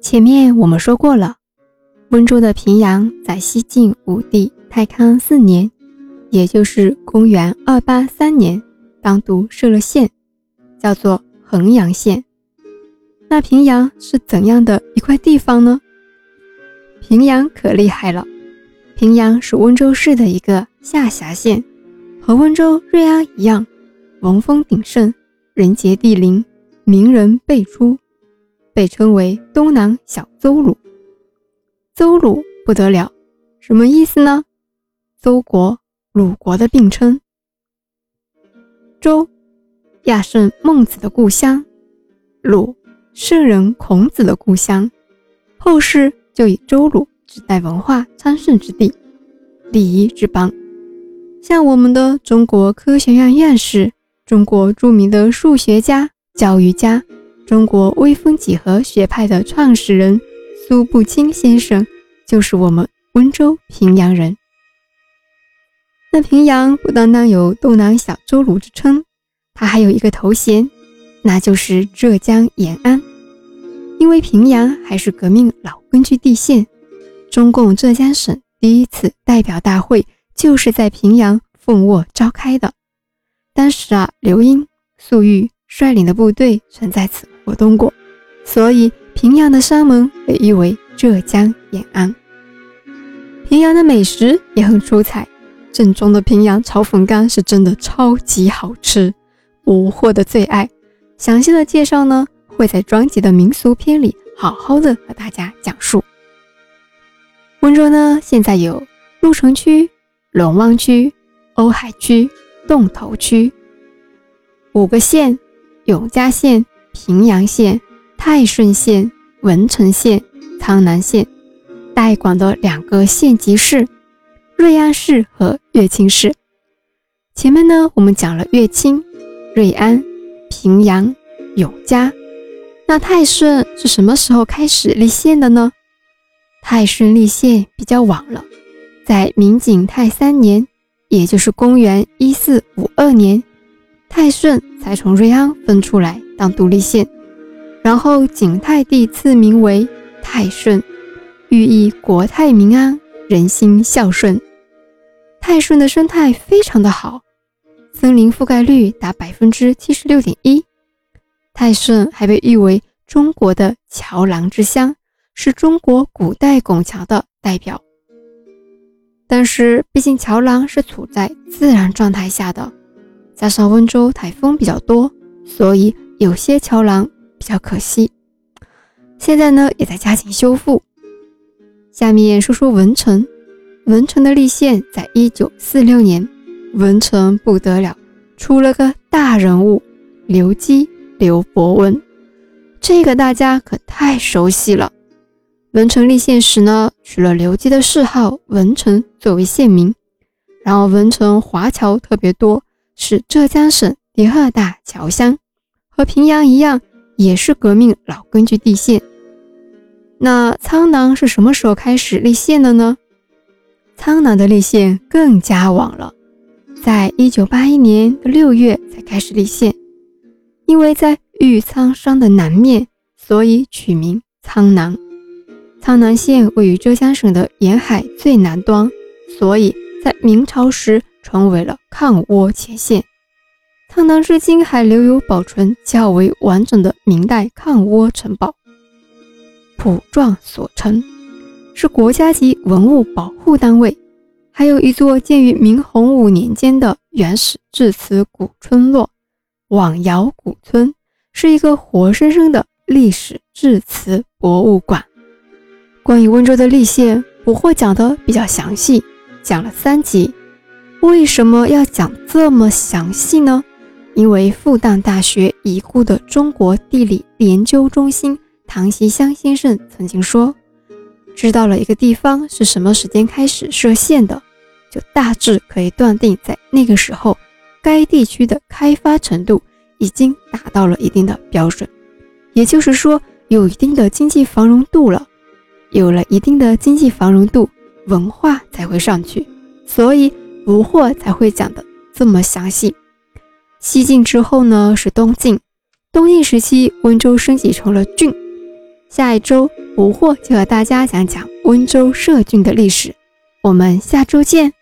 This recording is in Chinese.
前面我们说过了，温州的平阳在西晋武帝太康四年，也就是公元二八三年，单独设了县，叫做衡阳县。那平阳是怎样的一块地方呢？平阳可厉害了，平阳是温州市的一个下辖县，和温州、瑞安一样，文风鼎盛，人杰地灵，名人辈出。被称为东南小邹鲁，邹鲁不得了，什么意思呢？邹国、鲁国的并称。周，亚圣孟子的故乡；鲁，圣人孔子的故乡。后世就以周鲁指代文化昌盛之地、礼仪之邦。像我们的中国科学院院士、中国著名的数学家、教育家。中国微分几何学派的创始人苏步青先生就是我们温州平阳人。那平阳不单单有东南小周鲁之称，它还有一个头衔，那就是浙江延安。因为平阳还是革命老根据地县，中共浙江省第一次代表大会就是在平阳凤卧召开的。当时啊，刘英、粟裕率领的部队曾在此。活动过，所以平阳的山门被誉为浙江延安。平阳的美食也很出彩，正宗的平阳炒粉干是真的超级好吃，无货的最爱。详细的介绍呢，会在专辑的民俗篇里好好的和大家讲述。温州呢，现在有鹿城区、龙湾区、瓯海区、洞头区五个县，永嘉县。平阳县、泰顺县、文成县、苍南县，代管的两个县级市：瑞安市和乐清市。前面呢，我们讲了乐清、瑞安、平阳、永嘉。那泰顺是什么时候开始立县的呢？泰顺立县比较晚了，在明景泰三年，也就是公元一四五二年，泰顺才从瑞安分出来。当独立县，然后景泰帝赐名为泰顺，寓意国泰民安、人心孝顺。泰顺的生态非常的好，森林覆盖率达百分之七十六点一。泰顺还被誉为中国的桥廊之乡，是中国古代拱桥的代表。但是，毕竟桥廊是处在自然状态下的，加上温州台风比较多，所以。有些桥廊比较可惜，现在呢也在加紧修复。下面说说文成，文成的立县在一九四六年，文成不得了，出了个大人物刘基刘伯温，这个大家可太熟悉了。文成立县时呢，取了刘基的谥号文成作为县名，然后文成华侨特别多，是浙江省第二大侨乡。和平阳一样，也是革命老根据地县。那苍南是什么时候开始立县的呢？苍南的立县更加晚了，在一九八一年的六月才开始立县。因为在玉苍山的南面，所以取名苍南。苍南县位于浙江省的沿海最南端，所以在明朝时成为了抗倭前线。苍南至今还留有保存较为完整的明代抗倭城堡，普状所城，是国家级文物保护单位。还有一座建于明洪武年间的原始制瓷古村落——网窑古村，是一个活生生的历史制瓷博物馆。关于温州的立县，我会讲的比较详细，讲了三集。为什么要讲这么详细呢？因为复旦大学已故的中国地理研究中心唐习湘先生曾经说，知道了一个地方是什么时间开始设县的，就大致可以断定，在那个时候，该地区的开发程度已经达到了一定的标准，也就是说，有一定的经济繁荣度了。有了一定的经济繁荣度，文化才会上去，所以不惑才会讲的这么详细。西晋之后呢，是东晋。东晋时期，温州升级成了郡。下一周不惑就和大家讲讲温州设郡的历史。我们下周见。